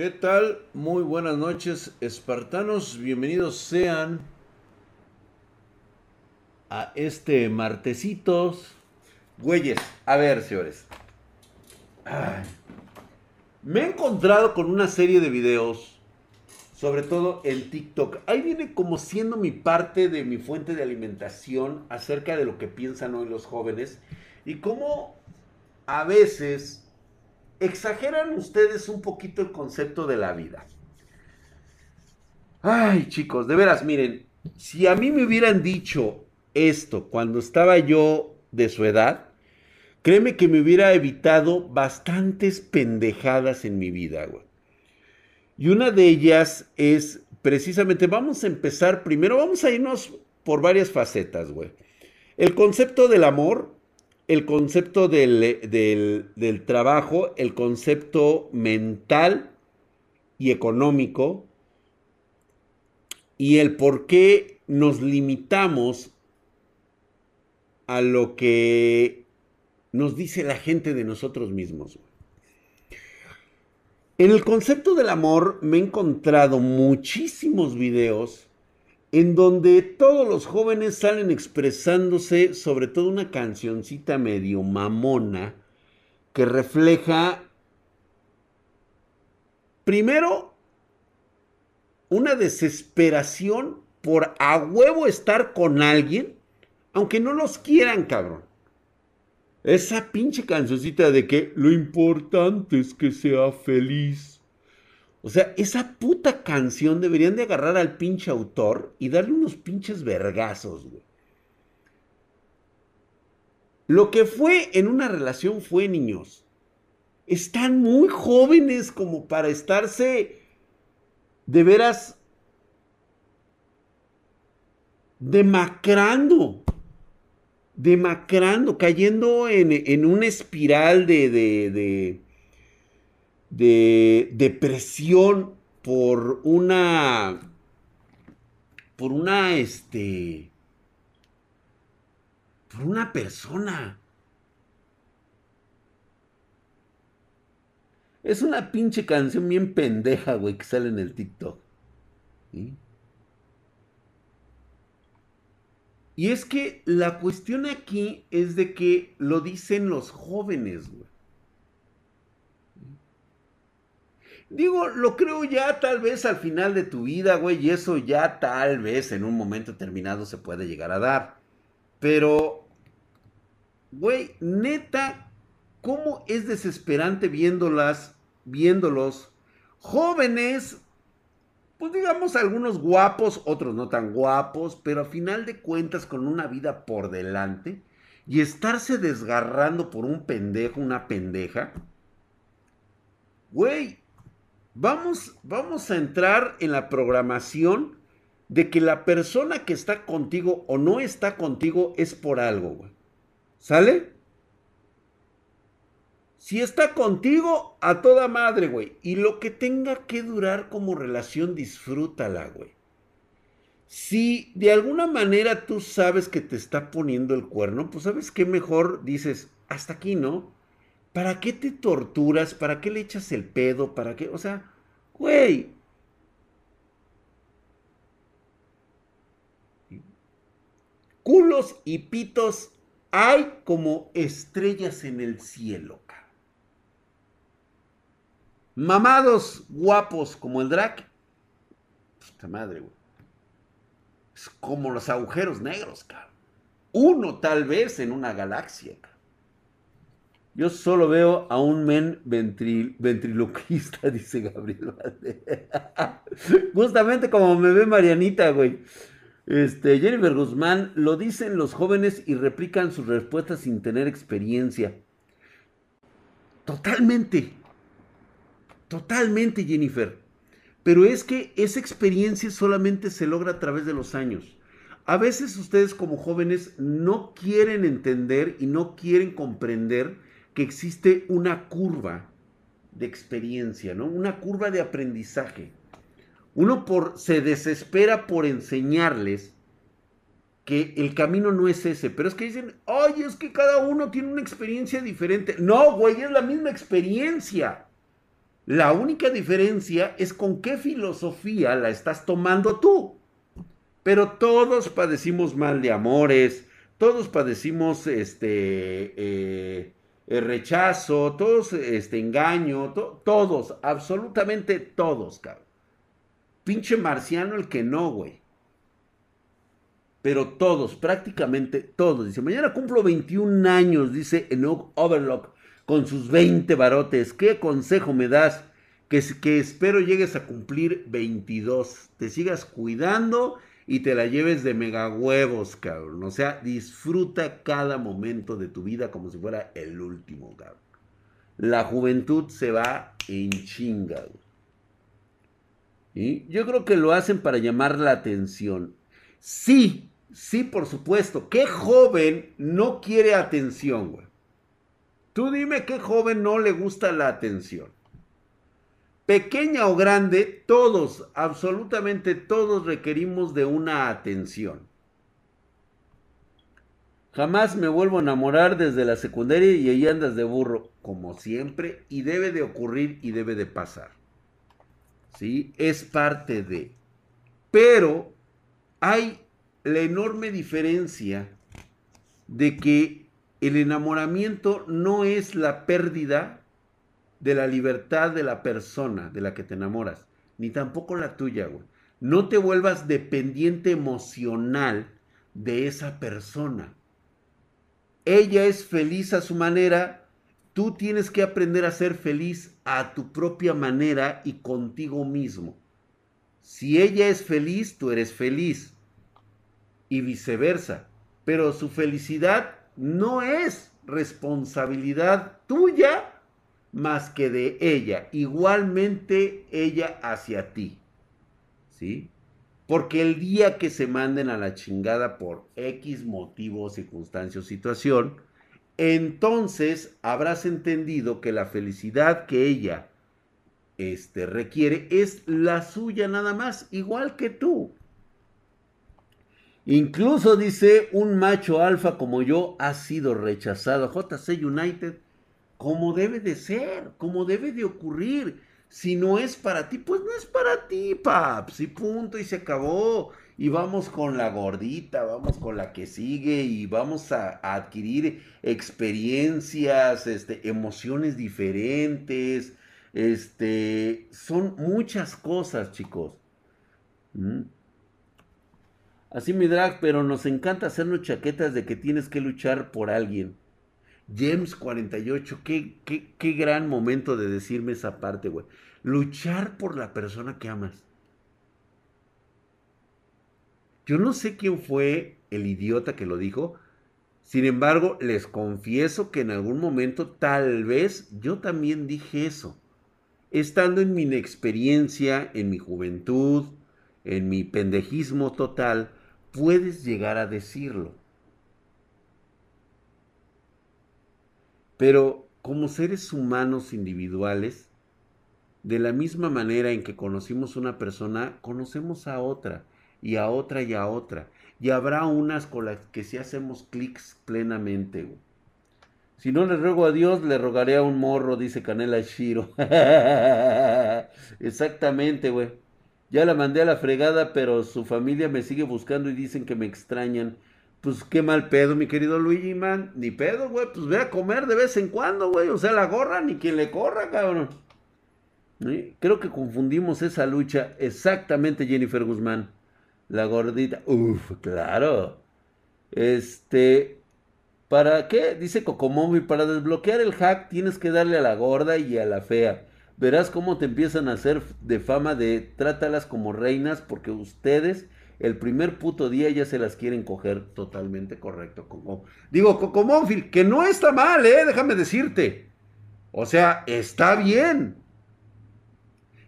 ¿Qué tal? Muy buenas noches, espartanos. Bienvenidos sean a este martesitos. Güeyes, a ver, señores. Me he encontrado con una serie de videos, sobre todo en TikTok. Ahí viene como siendo mi parte de mi fuente de alimentación acerca de lo que piensan hoy los jóvenes y cómo a veces exageran ustedes un poquito el concepto de la vida. Ay, chicos, de veras, miren, si a mí me hubieran dicho esto cuando estaba yo de su edad, créeme que me hubiera evitado bastantes pendejadas en mi vida, güey. Y una de ellas es precisamente, vamos a empezar primero, vamos a irnos por varias facetas, güey. El concepto del amor, el concepto del, trabajo, el concepto mental y económico, y el por qué nos limitamos a lo que nos dice la gente de nosotros mismos. En el concepto del amor me he encontrado muchísimos videos en donde todos los jóvenes salen expresándose sobre todo una cancioncita medio mamona que refleja primero una desesperación por a huevo estar con alguien, aunque no los quieran, cabrón. Esa pinche cancioncita de que lo importante es que sea feliz. O sea, esa puta canción deberían de agarrar al pinche autor y darle unos pinches vergazos, güey. Lo que fue en una relación fue, niños. Están muy jóvenes como para estarse de veras demacrando. Demacrando, cayendo en, en una espiral de, de de depresión por una por una este por una persona. Es una pinche canción bien pendeja güey que sale en el TikTok y es que la cuestión aquí es de que lo dicen los jóvenes güey Digo, lo creo ya tal vez al final de tu vida, güey, y eso ya tal vez en un momento determinado se puede llegar a dar. Pero, güey, neta, ¿cómo es desesperante viéndolas, viéndolos jóvenes? Pues digamos algunos guapos, otros no tan guapos, pero a final de cuentas con una vida por delante y estarse desgarrando por un pendejo, una pendeja. Güey, Vamos, vamos a entrar en la programación de que la persona que está contigo o no está contigo es por algo, güey. ¿Sale? Si está contigo, a toda madre, güey. Y lo que tenga que durar como relación, disfrútala, güey. Si de alguna manera tú sabes que te está poniendo el cuerno, pues sabes qué mejor dices, hasta aquí, ¿no? ¿Para qué te torturas? ¿Para qué le echas el pedo? ¿Para qué? O sea, güey. Culos y pitos hay como estrellas en el cielo. Mamados guapos como el Drac. Puta madre, güey. Es como los agujeros negros, cabrón. Uno tal vez en una galaxia, cabrón. Yo solo veo a un men ventriloquista, dice Gabriel Justamente como me ve Marianita, güey. Este, Jennifer Guzmán, lo dicen los jóvenes y replican sus respuestas sin tener experiencia. Totalmente. Totalmente, Jennifer. Pero es que esa experiencia solamente se logra a través de los años. A veces ustedes como jóvenes no quieren entender y no quieren comprender que existe una curva de experiencia, ¿no? Una curva de aprendizaje. Uno por, se desespera por enseñarles que el camino no es ese, pero es que dicen, oye, es que cada uno tiene una experiencia diferente. No, güey, es la misma experiencia. La única diferencia es con qué filosofía la estás tomando tú. Pero todos padecimos mal de amores, todos padecimos este eh, rechazo, todos este engaño, todos, absolutamente todos, cabrón. Pinche marciano el que no, güey. Pero todos, prácticamente todos. Dice, mañana cumplo 21 años, dice Enoch Overlock, con sus 20 barotes. ¿Qué consejo me das? Que, que espero llegues a cumplir 22. Te sigas cuidando y te la lleves de mega huevos, cabrón. O sea, disfruta cada momento de tu vida como si fuera el último, cabrón. La juventud se va en chinga, Y Yo creo que lo hacen para llamar la atención. Sí, sí, por supuesto. ¿Qué joven no quiere atención, güey? Tú dime qué joven no le gusta la atención pequeña o grande, todos, absolutamente todos requerimos de una atención. Jamás me vuelvo a enamorar desde la secundaria y ahí andas de burro, como siempre, y debe de ocurrir y debe de pasar. ¿Sí? Es parte de. Pero hay la enorme diferencia de que el enamoramiento no es la pérdida de la libertad de la persona de la que te enamoras, ni tampoco la tuya, güey. No te vuelvas dependiente emocional de esa persona. Ella es feliz a su manera, tú tienes que aprender a ser feliz a tu propia manera y contigo mismo. Si ella es feliz, tú eres feliz. Y viceversa. Pero su felicidad no es responsabilidad tuya más que de ella, igualmente ella hacia ti. ¿Sí? Porque el día que se manden a la chingada por X motivo, circunstancia o situación, entonces habrás entendido que la felicidad que ella este, requiere es la suya nada más, igual que tú. Incluso dice un macho alfa como yo ha sido rechazado. JC United como debe de ser, como debe de ocurrir. Si no es para ti, pues no es para ti, paps. Y punto, y se acabó. Y vamos con la gordita, vamos con la que sigue y vamos a, adquirir experiencias, este, emociones diferentes. Este, son muchas cosas, chicos. ¿Mm? Así mi drag, pero nos encanta hacernos chaquetas de que tienes que luchar por alguien. James 48, qué, qué, qué gran momento de decirme esa parte, güey. Luchar por la persona que amas. Yo no sé quién fue el idiota que lo dijo. Sin embargo, les confieso que en algún momento tal vez yo también dije eso. Estando en mi inexperiencia, en mi juventud, en mi pendejismo total, puedes llegar a decirlo. Pero como seres humanos individuales, de la misma manera en que conocimos una persona, conocemos a otra, y a otra y a otra. Y habrá unas con las que sí hacemos clics plenamente. Si no le ruego a Dios, le rogaré a un morro, dice Canela Shiro. Exactamente, güey. Ya la mandé a la fregada, pero su familia me sigue buscando y dicen que me extrañan. Pues qué mal pedo, mi querido Luigi, man. Ni pedo, güey. Pues ve a comer de vez en cuando, güey. O sea, la gorra, ni quien le corra, cabrón. Creo que confundimos esa lucha. Exactamente, Jennifer Guzmán. La gordita. Uf, claro. Este. ¿Para qué? Dice Cocomóvil. Para desbloquear el hack tienes que darle a la gorda y a la fea. Verás cómo te empiezan a hacer de fama de trátalas como reinas porque ustedes el primer puto día ya se las quieren coger totalmente correcto. Como, digo, Cocomónfil, que no está mal, ¿eh? Déjame decirte. O sea, está bien.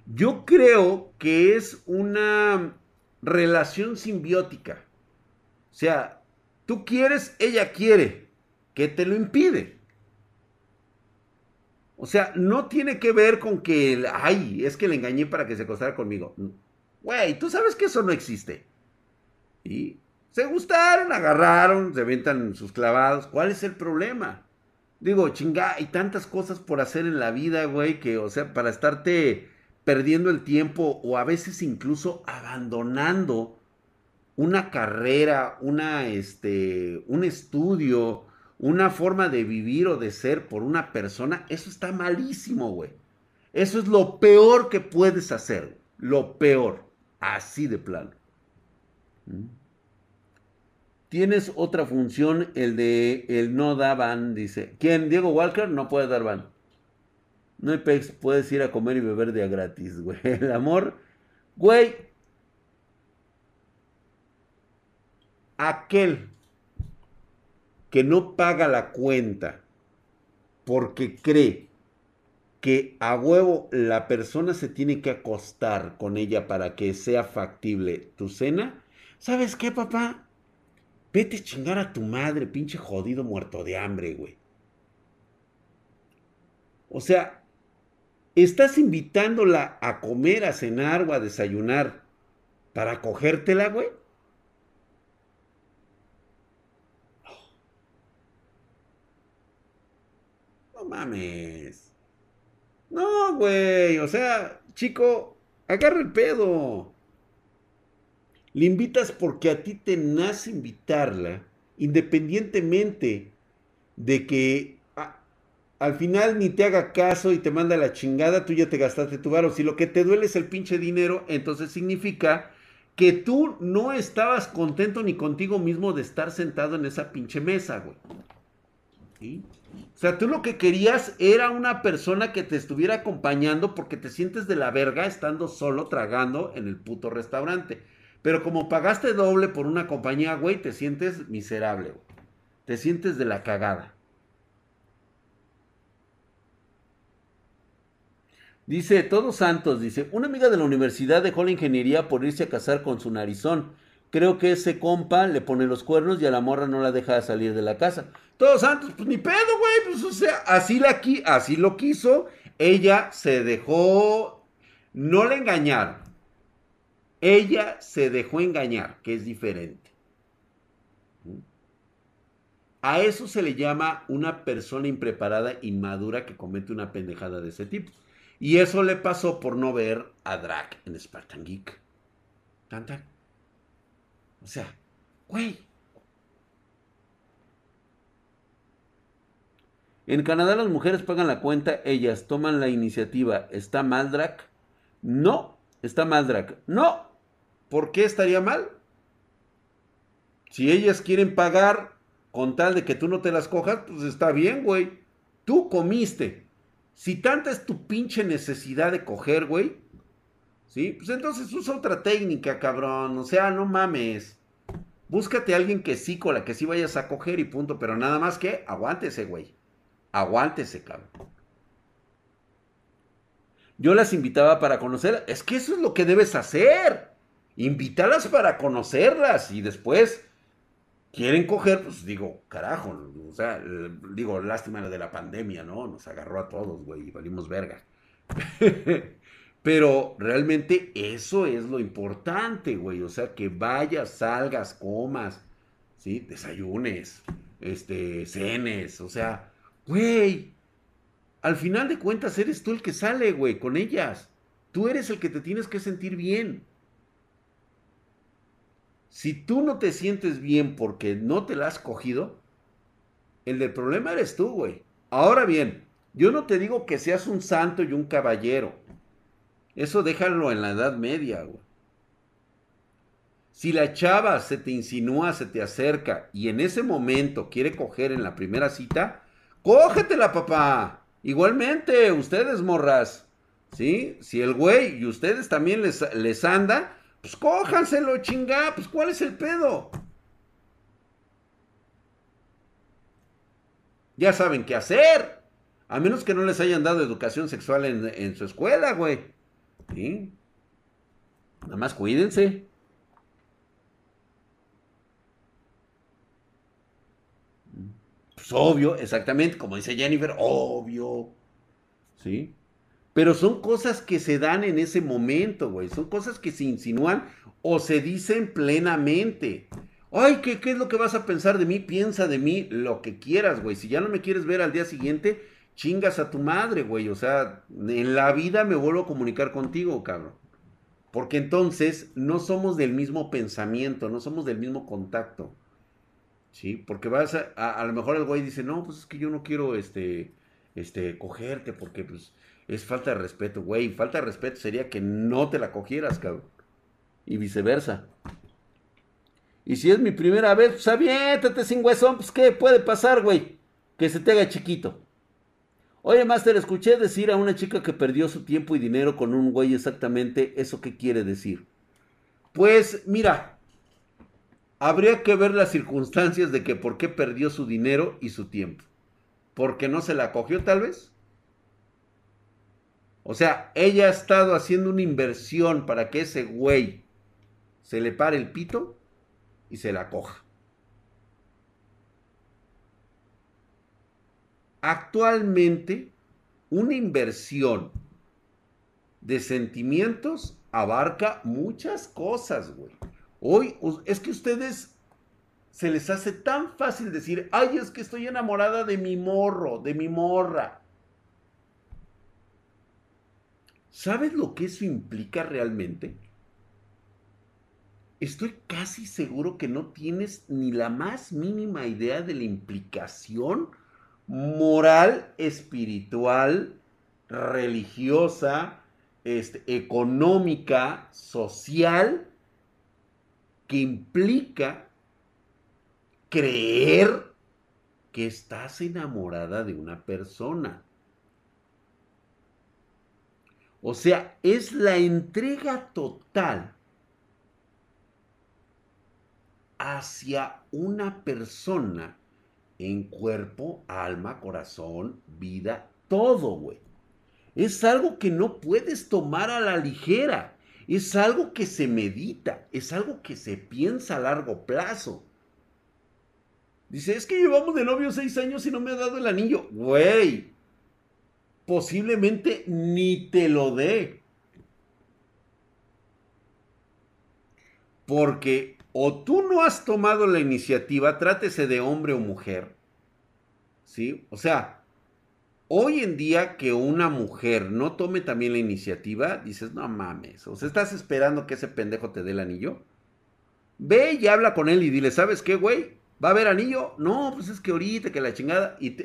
Yo creo que es una relación simbiótica. O sea, tú quieres, ella quiere. ¿Qué te lo impide? O sea, no tiene que ver con que, ay, es que le engañé para que se acostara conmigo. Güey, tú sabes que eso no existe. Y se gustaron, agarraron, se aventan sus clavados. ¿Cuál es el problema? Digo, chinga, hay tantas cosas por hacer en la vida, güey, que, o sea, para estarte perdiendo el tiempo o a veces incluso abandonando una carrera, una, este, un estudio, una forma de vivir o de ser por una persona, eso está malísimo, güey. Eso es lo peor que puedes hacer, lo peor, así de plano. Tienes otra función, el de el no da van, dice. ¿Quién? Diego Walker no puede dar van. No hay pex, puedes ir a comer y beber de a gratis, güey. El amor, güey. Aquel que no paga la cuenta porque cree que a huevo la persona se tiene que acostar con ella para que sea factible tu cena, ¿sabes qué, papá? Vete a chingar a tu madre, pinche jodido muerto de hambre, güey. O sea, estás invitándola a comer, a cenar o a desayunar para cogértela, güey. No mames. No, güey. O sea, chico, agarra el pedo. Le invitas porque a ti te nace invitarla, independientemente de que al final ni te haga caso y te manda la chingada, tú ya te gastaste tu varo. Si lo que te duele es el pinche dinero, entonces significa que tú no estabas contento ni contigo mismo de estar sentado en esa pinche mesa, güey. O sea, tú lo que querías era una persona que te estuviera acompañando porque te sientes de la verga estando solo tragando en el puto restaurante. Pero como pagaste doble por una compañía, güey, te sientes miserable, güey. Te sientes de la cagada. Dice, Todos Santos, dice, una amiga de la universidad dejó la ingeniería por irse a casar con su narizón. Creo que ese compa le pone los cuernos y a la morra no la deja salir de la casa. Todos Santos, pues ni pedo, güey, pues o sea, así, la, así lo quiso. Ella se dejó, no le engañaron. Ella se dejó engañar, que es diferente. A eso se le llama una persona impreparada, inmadura, que comete una pendejada de ese tipo. Y eso le pasó por no ver a Drac en Spartan Geek. Tantan. O sea, güey. En Canadá las mujeres pagan la cuenta, ellas toman la iniciativa. ¿Está mal, Drac? No, está mal, Drac. No, ¿Por qué estaría mal? Si ellas quieren pagar con tal de que tú no te las cojas, pues está bien, güey. Tú comiste. Si tanta es tu pinche necesidad de coger, güey, ¿sí? Pues entonces usa otra técnica, cabrón. O sea, no mames. Búscate a alguien que sí, con la que sí vayas a coger y punto. Pero nada más que aguántese, güey. Aguántese, cabrón. Yo las invitaba para conocer. Es que eso es lo que debes hacer. Invítalas para conocerlas y después quieren coger, pues digo, carajo, o sea, digo, lástima de la pandemia, ¿no? Nos agarró a todos, güey, y valimos verga. Pero realmente eso es lo importante, güey. O sea, que vayas, salgas, comas, ¿sí? Desayunes, este, cenes, o sea, güey. Al final de cuentas eres tú el que sale, güey, con ellas. Tú eres el que te tienes que sentir bien. Si tú no te sientes bien porque no te la has cogido, el del problema eres tú, güey. Ahora bien, yo no te digo que seas un santo y un caballero. Eso déjalo en la Edad Media, güey. Si la chava se te insinúa, se te acerca y en ese momento quiere coger en la primera cita, cógetela, papá. Igualmente, ustedes, morras. ¿Sí? Si el güey y ustedes también les, les anda, pues cójanselo, chingá, pues ¿cuál es el pedo? Ya saben qué hacer. A menos que no les hayan dado educación sexual en, su escuela, güey. ¿Sí? Nada más cuídense. Pues obvio, exactamente, como dice Jennifer, obvio. ¿Sí? Pero son cosas que se dan en ese momento, güey. Son cosas que se insinúan o se dicen plenamente. Ay, ¿qué, ¿qué es lo que vas a pensar de mí? Piensa de mí lo que quieras, güey. Si ya no me quieres ver al día siguiente, chingas a tu madre, güey. O sea, en la vida me vuelvo a comunicar contigo, cabrón. Porque entonces no somos del mismo pensamiento, no somos del mismo contacto. ¿Sí? Porque vas a, a, lo mejor el güey dice, no, pues es que yo no quiero, este, este, cogerte porque, pues, es falta de respeto, güey. Falta de respeto sería que no te la cogieras, cabrón. Y viceversa. Y si es mi primera vez, pues aviéntate sin huesón, pues ¿qué puede pasar, güey? Que se te haga chiquito. Oye, Master, escuché decir a una chica que perdió su tiempo y dinero con un güey exactamente eso que quiere decir. Pues mira, habría que ver las circunstancias de que por qué perdió su dinero y su tiempo. ¿Porque no se la cogió tal vez? O sea, ella ha estado haciendo una inversión para que ese güey se le pare el pito y se la coja. Actualmente, una inversión de sentimientos abarca muchas cosas, güey. Hoy es que ustedes se les hace tan fácil decir, ay, es que estoy enamorada de mi morro, de mi morra. ¿Sabes lo que eso implica realmente? Estoy casi seguro que no tienes ni la más mínima idea de la implicación moral, espiritual, religiosa, este, económica, social, que implica creer que estás enamorada de una persona. O sea, es la entrega total hacia una persona en cuerpo, alma, corazón, vida, todo, güey. Es algo que no puedes tomar a la ligera. Es algo que se medita, es algo que se piensa a largo plazo. Dice, es que llevamos de novio seis años y no me ha dado el anillo. Güey, posiblemente ni te lo dé. Porque o tú no has tomado la iniciativa, trátese de hombre o mujer. ¿Sí? O sea, hoy en día que una mujer no tome también la iniciativa, dices, no mames, o sea, estás esperando que ese pendejo te dé el anillo. Ve y habla con él y dile, ¿sabes qué, güey? ¿Va a haber anillo? No, pues es que ahorita que la chingada. Y,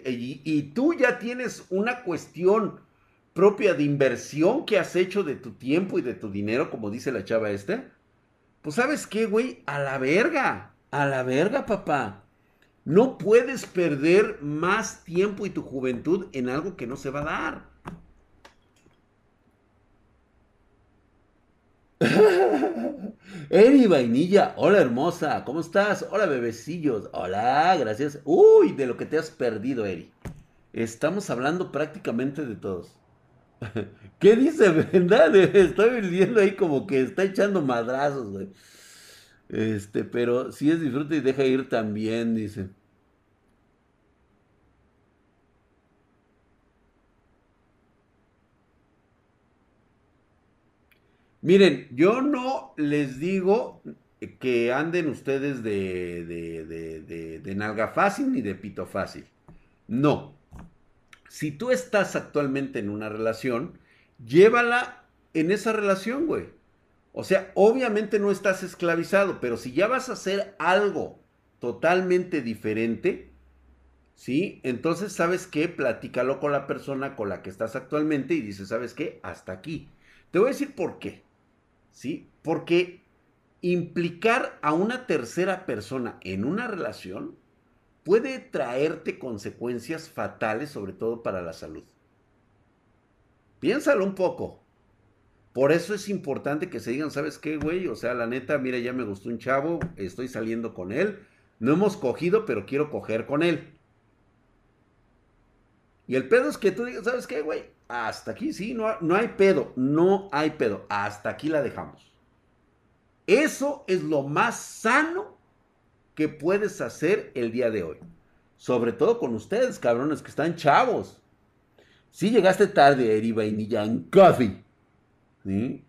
y, tú ya tienes una cuestión propia de inversión que has hecho de tu tiempo y de tu dinero, como dice la chava este. Pues sabes qué, güey, a la verga. A la verga, papá. No puedes perder más tiempo y tu juventud en algo que no se va a dar. Eri Vainilla, hola hermosa, ¿cómo estás? Hola bebecillos, hola, gracias. Uy, de lo que te has perdido, Eri. Estamos hablando prácticamente de todos. ¿Qué dice verdad? Estoy viendo ahí como que está echando madrazos, güey. Este, pero si es disfrute y deja ir también, dice. Miren, yo no les digo que anden ustedes de, de, de, nalga fácil ni de pito fácil. No. Si tú estás actualmente en una relación, llévala en esa relación, güey. O sea, obviamente no estás esclavizado, pero si ya vas a hacer algo totalmente diferente, ¿sí? Entonces, ¿sabes qué? Platícalo con la persona con la que estás actualmente y dices, ¿sabes qué? Hasta aquí. Te voy a decir por qué. ¿Sí? Porque implicar a una tercera persona en una relación puede traerte consecuencias fatales, sobre todo para la salud. Piénsalo un poco. Por eso es importante que se digan, ¿sabes qué, güey? O sea, la neta, mira, ya me gustó un chavo, estoy saliendo con él. No hemos cogido, pero quiero coger con él. Y el pedo es que tú digas, ¿sabes qué, güey? Hasta aquí, sí, no, no hay pedo, no hay pedo. Hasta aquí la dejamos. Eso es lo más sano que puedes hacer el día de hoy. Sobre todo con ustedes, cabrones, que están chavos. Si llegaste tarde, Eri Vainilla, en coffee. ¿Sí?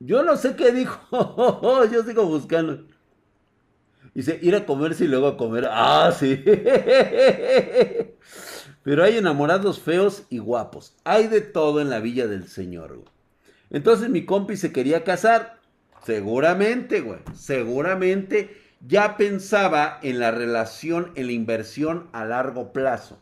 Yo no sé qué dijo. Yo sigo buscando. Dice, ir a comerse y luego a comer. Ah, sí. Pero hay enamorados feos y guapos. Hay de todo en la villa del Señor, güey. Entonces mi compi se quería casar. Seguramente, güey. Seguramente ya pensaba en la relación, en la inversión a largo plazo.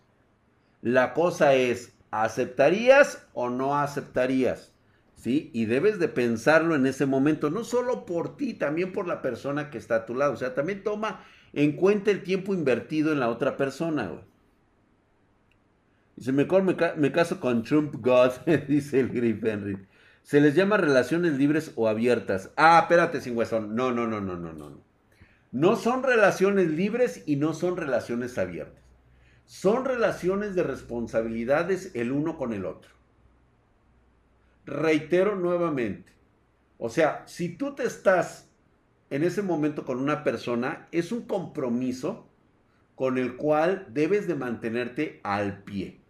La cosa es, ¿aceptarías o no aceptarías? ¿Sí? Y debes de pensarlo en ese momento, no solo por ti, también por la persona que está a tu lado. O sea, también toma en cuenta el tiempo invertido en la otra persona, güey. Dice, mejor me, caso con Trump God, dice el Griff Henry. Se les llama relaciones libres o abiertas. Ah, espérate, sin huesón. No, no, no, no, no, no. No son relaciones libres y no son relaciones abiertas. Son relaciones de responsabilidades el uno con el otro. Reitero nuevamente. O sea, si tú te estás en ese momento con una persona, es un compromiso con el cual debes de mantenerte al pie.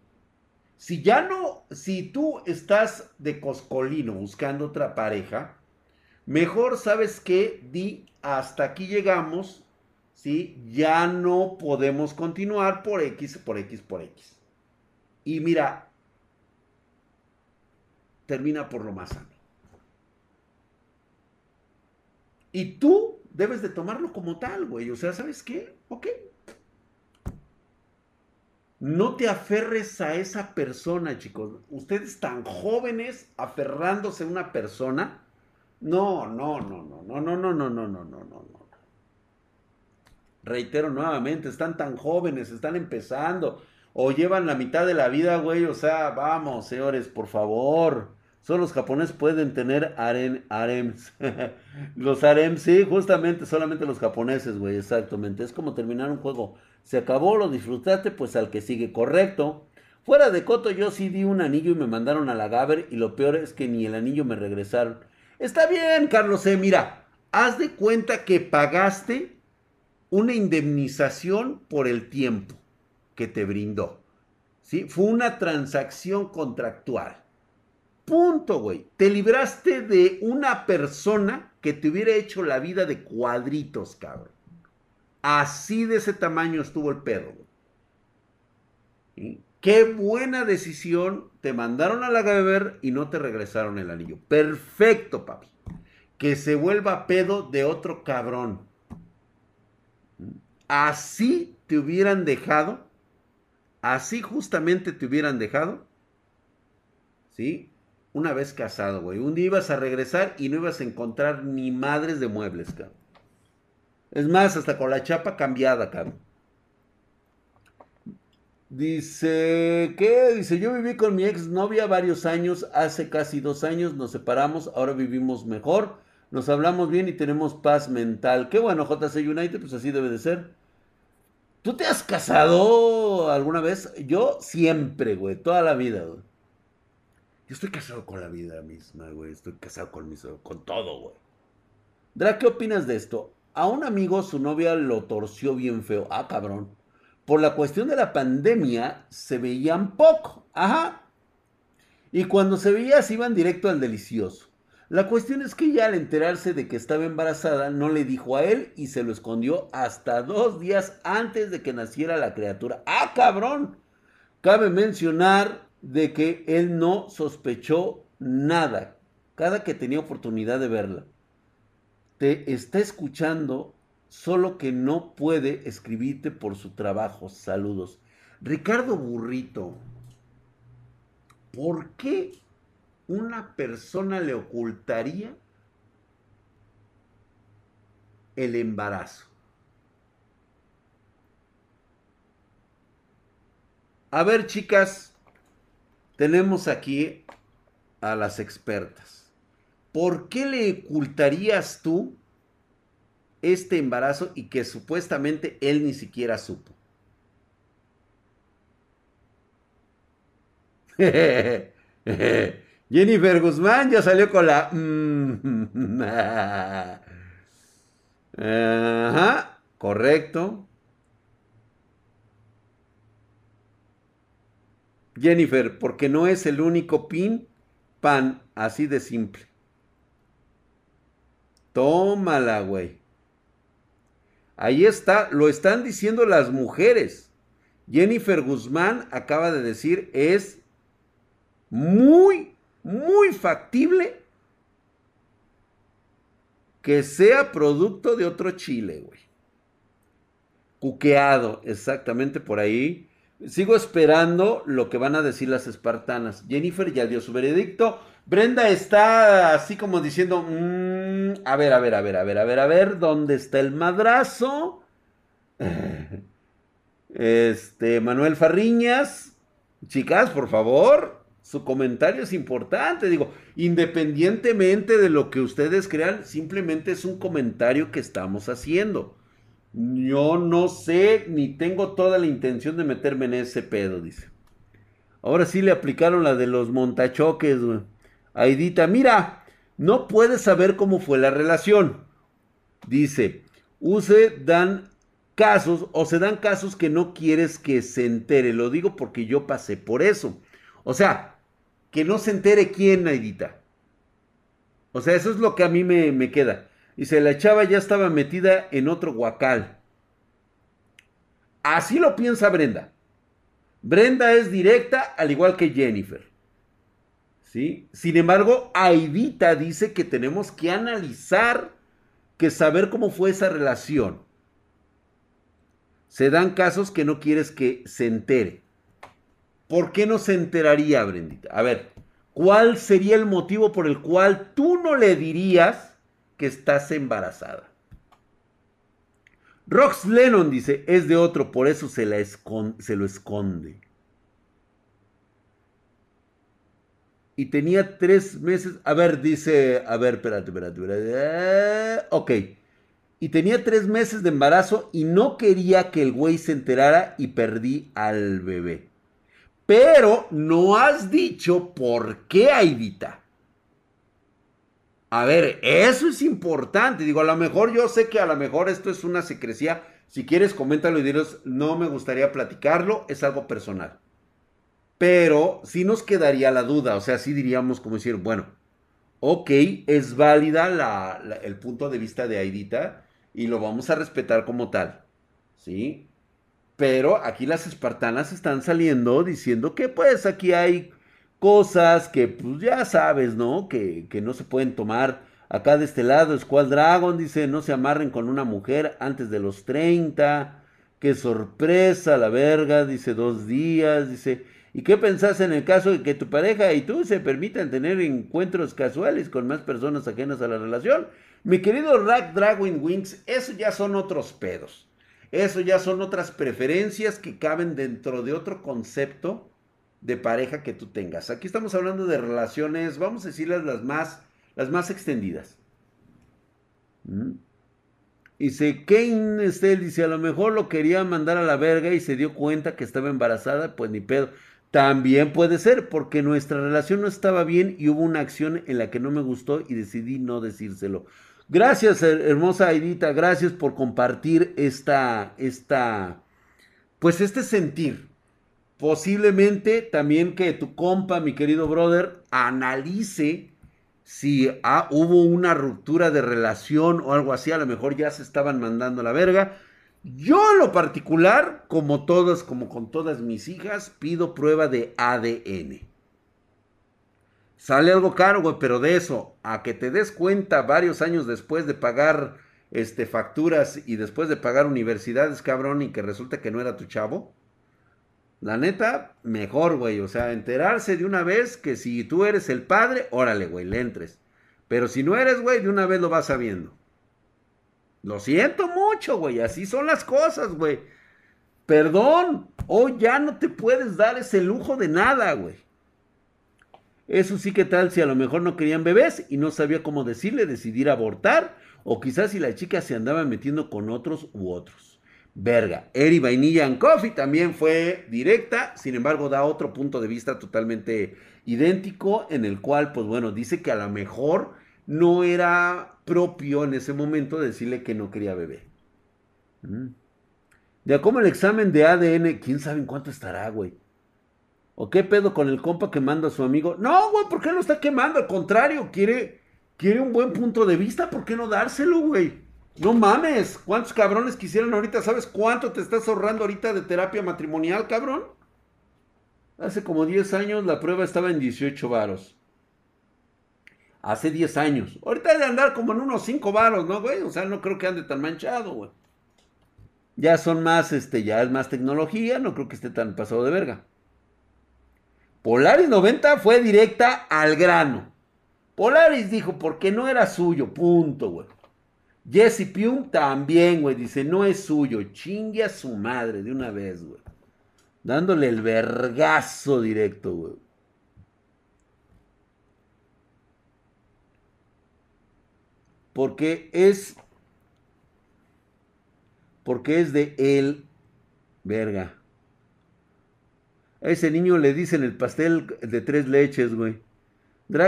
Si ya no, si tú estás de coscolino buscando otra pareja, mejor sabes que di hasta aquí llegamos, ¿sí? Ya no podemos continuar por X, por X, por X. Y mira, termina por lo más sano. Y tú debes de tomarlo como tal, güey. O sea, ¿sabes qué? Ok, no te aferres a esa persona, chicos. Ustedes tan jóvenes aferrándose a una persona. No, no, no, no, no, no, no, no, no, no, no, no. Reitero nuevamente, están tan jóvenes, están empezando o llevan la mitad de la vida, güey. O sea, vamos, señores, por favor. Solo los japoneses pueden tener aren, harems. los harems, sí, justamente solamente los japoneses, güey, exactamente. Es como terminar un juego. Se acabó, lo disfrutaste, pues al que sigue, correcto. Fuera de Coto, yo sí di un anillo y me mandaron a la Gaber y lo peor es que ni el anillo me regresaron. Está bien, Carlos E. Mira, haz de cuenta que pagaste una indemnización por el tiempo que te brindó. ¿Sí? Fue una transacción contractual. Punto, güey. Te libraste de una persona que te hubiera hecho la vida de cuadritos, cabrón. Así de ese tamaño estuvo el pedo. Qué buena decisión. Te mandaron a la Gaber y no te regresaron el anillo. Perfecto, papi. Que se vuelva pedo de otro cabrón. Así te hubieran dejado. Así justamente te hubieran dejado. ¿Sí? Una vez casado, güey. Un día ibas a regresar y no ibas a encontrar ni madres de muebles, cabrón. Es más, hasta con la chapa cambiada, cabrón. Dice, ¿qué? Dice, yo viví con mi ex novia varios años, hace casi dos años nos separamos, ahora vivimos mejor, nos hablamos bien y tenemos paz mental. Qué bueno, JC United, pues así debe de ser. ¿Tú te has casado alguna vez? Yo siempre, güey, toda la vida, güey. Yo estoy casado con la vida misma, güey. Estoy casado con, mi, con todo, güey. Dra, ¿qué opinas de esto? A un amigo su novia lo torció bien feo. Ah, cabrón. Por la cuestión de la pandemia se veían poco. Ajá. Y cuando se veía se iban directo al delicioso. La cuestión es que ella al enterarse de que estaba embarazada no le dijo a él y se lo escondió hasta dos días antes de que naciera la criatura. ¡Ah, cabrón! Cabe mencionar de que él no sospechó nada cada que tenía oportunidad de verla te está escuchando, solo que no puede escribirte por su trabajo. Saludos. Ricardo Burrito, ¿por qué una persona le ocultaría el embarazo? A ver, chicas, tenemos aquí a las expertas. ¿por qué le ocultarías tú este embarazo y que supuestamente él ni siquiera supo? Jennifer Guzmán ya salió con la... Ajá, correcto. Jennifer, porque no es el único pin pan, así de simple. Tómala, güey. Ahí está, lo están diciendo las mujeres. Jennifer Guzmán acaba de decir, es muy, muy factible que sea producto de otro chile, güey. Cuqueado, exactamente por ahí. Sigo esperando lo que van a decir las espartanas. Jennifer ya dio su veredicto. Brenda está así como diciendo, mm, a ver, a ver, a ver, a ver, a ver, a ver, ¿dónde está el madrazo? Este, Manuel Farriñas, chicas, por favor, su comentario es importante. Digo, independientemente de lo que ustedes crean, simplemente es un comentario que estamos haciendo. Yo no sé ni tengo toda la intención de meterme en ese pedo, dice. Ahora sí le aplicaron la de los montachoques. Aidita, mira, no puedes saber cómo fue la relación. Dice, use dan casos o se dan casos que no quieres que se entere. Lo digo porque yo pasé por eso. O sea, que no se entere quién, Aidita. O sea, eso es lo que a mí me, me queda. Dice, la chava ya estaba metida en otro guacal. Así lo piensa Brenda. Brenda es directa al igual que Jennifer. ¿Sí? Sin embargo, Aidita dice que tenemos que analizar, que saber cómo fue esa relación. Se dan casos que no quieres que se entere. ¿Por qué no se enteraría, Brendita? A ver, ¿cuál sería el motivo por el cual tú no le dirías estás embarazada? Rox Lennon dice, es de otro, por eso se, la se lo esconde. Y tenía tres meses, a ver, dice, a ver, espérate, espérate, espérate. Ok. Y tenía tres meses de embarazo y no quería que el güey se enterara y perdí al bebé. Pero no has dicho por qué, Aidita. A ver, eso es importante. Digo, a lo mejor yo sé que a lo mejor esto es una secrecía. Si quieres, coméntalo y diros, no me gustaría platicarlo, es algo personal. Pero sí nos quedaría la duda, o sea, sí diríamos como decir, bueno, ok, es válida el punto de vista de Aidita y lo vamos a respetar como tal, ¿sí? Pero aquí las espartanas están saliendo diciendo que pues aquí hay cosas que pues ya sabes, ¿no? Que, que no se pueden tomar. Acá de este lado, Squall Dragon dice, no se amarren con una mujer antes de los 30. Qué sorpresa, la verga, dice dos días, dice. ¿Y qué pensás en el caso de que tu pareja y tú se permitan tener encuentros casuales con más personas ajenas a la relación? Mi querido Rack Dragon Wings, eso ya son otros pedos. Eso ya son otras preferencias que caben dentro de otro concepto de pareja que tú tengas. Aquí estamos hablando de relaciones, vamos a decirles las más, las más extendidas. ¿Mm? Dice, Kane Estel dice, a lo mejor lo quería mandar a la verga y se dio cuenta que estaba embarazada, pues ni pedo. También puede ser, porque nuestra relación no estaba bien y hubo una acción en la que no me gustó y decidí no decírselo. Gracias, hermosa Aidita, gracias por compartir esta, esta, pues este sentir. Posiblemente también que tu compa, mi querido brother, analice si ah, hubo una ruptura de relación o algo así, a lo mejor ya se estaban mandando la verga. Yo en lo particular, como todas, como con todas mis hijas, pido prueba de ADN. Sale algo caro, güey, pero de eso, a que te des cuenta varios años después de pagar este, facturas y después de pagar universidades, cabrón, y que resulta que no era tu chavo, la neta, mejor, güey. O sea, enterarse de una vez que si tú eres el padre, órale, güey, le entres. Pero si no eres, güey, de una vez lo vas sabiendo. Lo siento mucho, güey. Así son las cosas, güey. Perdón. Hoy ya no te puedes dar ese lujo de nada, güey. Eso sí que tal si a lo mejor no querían bebés y no sabía cómo decirle, decidir abortar. O quizás si la chica se andaba metiendo con otros u otros verga. Eri Vainilla and Coffee también fue directa, sin embargo da otro punto de vista totalmente idéntico en el cual, pues bueno, dice que a lo mejor no era propio en ese momento decirle que no quería bebé. Mm. Ya como el examen de ADN, quién sabe en cuánto estará, güey. ¿O qué pedo con el compa que manda a su amigo? No, güey, ¿por qué lo está quemando? Al contrario, quiere, quiere un buen punto de vista, ¿por qué no dárselo, güey? No mames, ¿cuántos cabrones quisieran ahorita? ¿Sabes cuánto te estás ahorrando ahorita de terapia matrimonial, cabrón? Hace como 10 años la prueba estaba en 18 varos. Hace 10 años. Ahorita de andar como en unos 5 varos, ¿no, güey? O sea, no creo que ande tan manchado, güey. Ya son más, este, ya es más tecnología, no creo que esté tan pasado de verga. Polaris 90 fue directa al grano. Polaris dijo, porque no era suyo, punto, güey. Jesse Pium también, güey, dice, no es suyo, chingue a su madre de una vez, güey. Dándole el vergazo directo, güey. Porque es... Porque es de él, verga. A ese niño le dicen el pastel de tres leches, güey.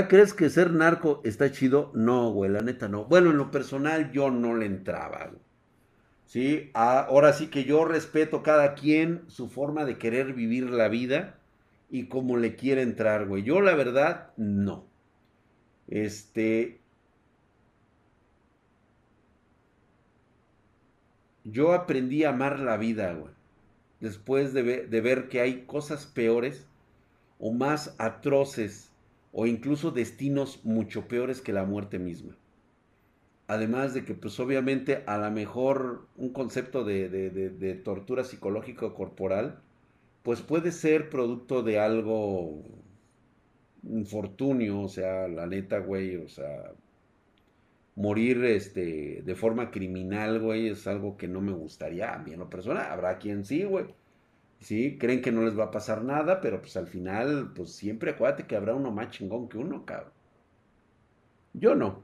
¿Crees que ser narco está chido? No, güey, la neta no. Bueno, en lo personal yo no le entraba. Sí, ahora sí que yo respeto cada quien su forma de querer vivir la vida y cómo le quiere entrar, güey. Yo la verdad, no. Este... Yo aprendí a amar la vida, güey. Después de, de ver que hay cosas peores o más atroces o incluso destinos mucho peores que la muerte misma. Además de que, pues obviamente, a lo mejor un concepto de, de, tortura psicológica o corporal, pues puede ser producto de algo infortunio, o sea, la neta, güey, o sea, morir este, de forma criminal, güey, es algo que no me gustaría a mí en lo personal. Habrá quien sí, güey. ¿Sí? Creen que no les va a pasar nada, pero pues al final, pues siempre acuérdate que habrá uno más chingón que uno, cabrón. Yo no.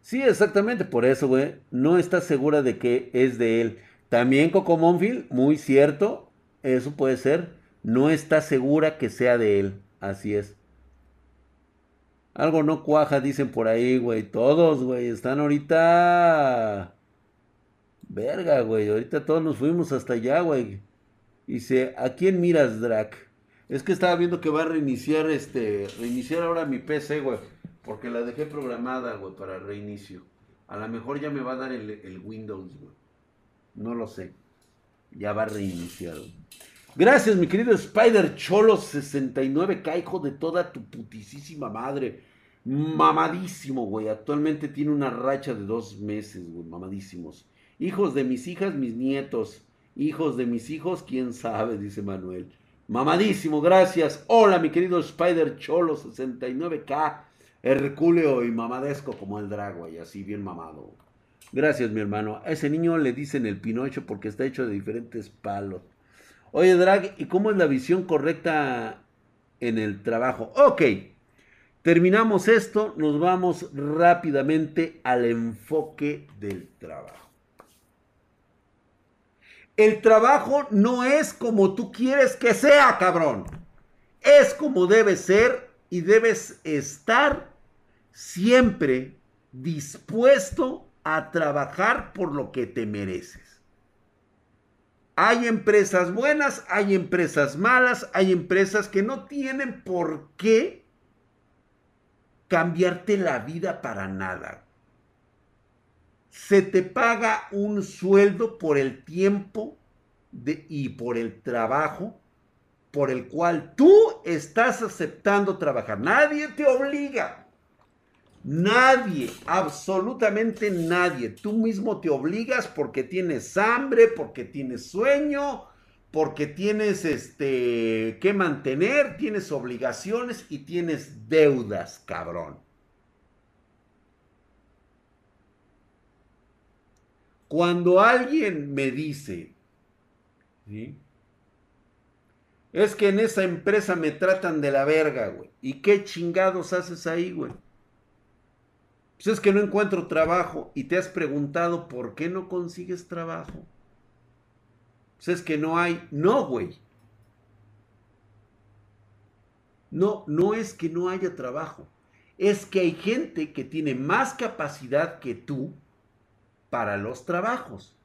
Sí, exactamente, por eso, güey. No está segura de que es de él. También Coco Monfield, muy cierto, eso puede ser. No está segura que sea de él. Así es. Algo no cuaja, dicen por ahí, güey. Todos, güey, están ahorita Verga, güey. Ahorita todos nos fuimos hasta allá, güey. Dice, ¿a quién miras, Drac? Es que estaba viendo que va a reiniciar este. Reiniciar ahora mi PC, güey. Porque la dejé programada, güey, para reinicio. A lo mejor ya me va a dar el, Windows, güey. No lo sé. Ya va a reiniciar, Gracias, mi querido Spider Cholo 69K, hijo de toda tu putisísima madre. Mamadísimo, güey. Actualmente tiene una racha de dos meses, güey. Mamadísimos. Hijos de mis hijas, mis nietos. Hijos de mis hijos, quién sabe, dice Manuel. Mamadísimo, gracias. Hola, mi querido Spider Cholo 69K. Herculeo y mamadesco como el drago y así bien mamado. Gracias, mi hermano. A ese niño le dicen el Pinocho porque está hecho de diferentes palos. Oye, Drag, ¿y cómo es la visión correcta en el trabajo? Ok, terminamos esto, nos vamos rápidamente al enfoque del trabajo. El trabajo no es como tú quieres que sea, cabrón. Es como debe ser y debes estar siempre dispuesto a trabajar por lo que te mereces. Hay empresas buenas, hay empresas malas, hay empresas que no tienen por qué cambiarte la vida para nada se te paga un sueldo por el tiempo y por el trabajo por el cual tú estás aceptando trabajar. Nadie te obliga. Nadie, absolutamente nadie. Tú mismo te obligas porque tienes hambre, porque tienes sueño, porque tienes este que mantener, tienes obligaciones y tienes deudas, cabrón. Cuando alguien me dice, Es que en esa empresa me tratan de la verga, güey. ¿Y qué chingados haces ahí, güey? Pues es que no encuentro trabajo y te has preguntado por qué no consigues trabajo. Pues es que no hay. No, güey. No, no es que no haya trabajo. Es que hay gente que tiene más capacidad que tú para los trabajos.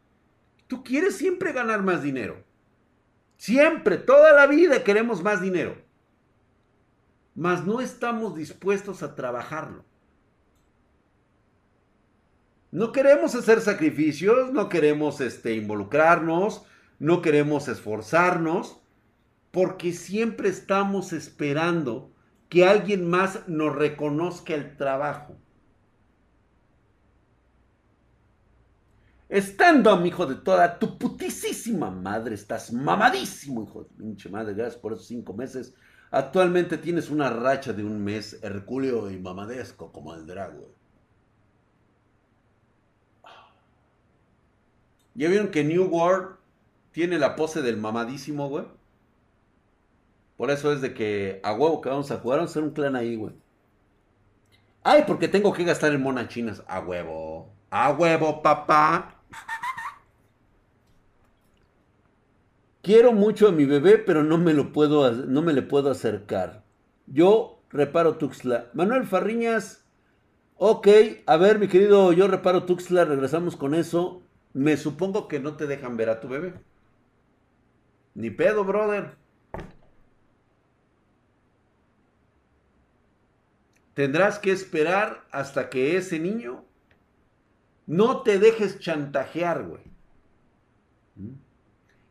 Tú quieres siempre ganar más dinero. Siempre, toda la vida queremos más dinero. Mas no estamos dispuestos a trabajarlo. No queremos hacer sacrificios, no queremos este, involucrarnos, no queremos esforzarnos, porque siempre estamos esperando que alguien más nos reconozca el trabajo. Estando, mi hijo de toda tu putísima madre, estás mamadísimo, hijo de pinche madre, gracias por esos cinco meses. Actualmente tienes una racha de un mes hercúleo y mamadesco como el drago. ¿Ya vieron que New World tiene la pose del mamadísimo, güey? Por eso es de que a huevo que vamos a jugar, vamos a hacer un clan ahí, güey. Ay, porque tengo que gastar en monas chinas. A huevo. A huevo, papá. Quiero mucho a mi bebé, pero no me lo puedo, no me le puedo acercar. Yo reparo Tuxla. Manuel Farriñas. Ok, a ver, mi querido, yo reparo Tuxla, regresamos con eso. Me supongo que no te dejan ver a tu bebé. Ni pedo, brother. Tendrás que esperar hasta que ese niño no te dejes chantajear, güey.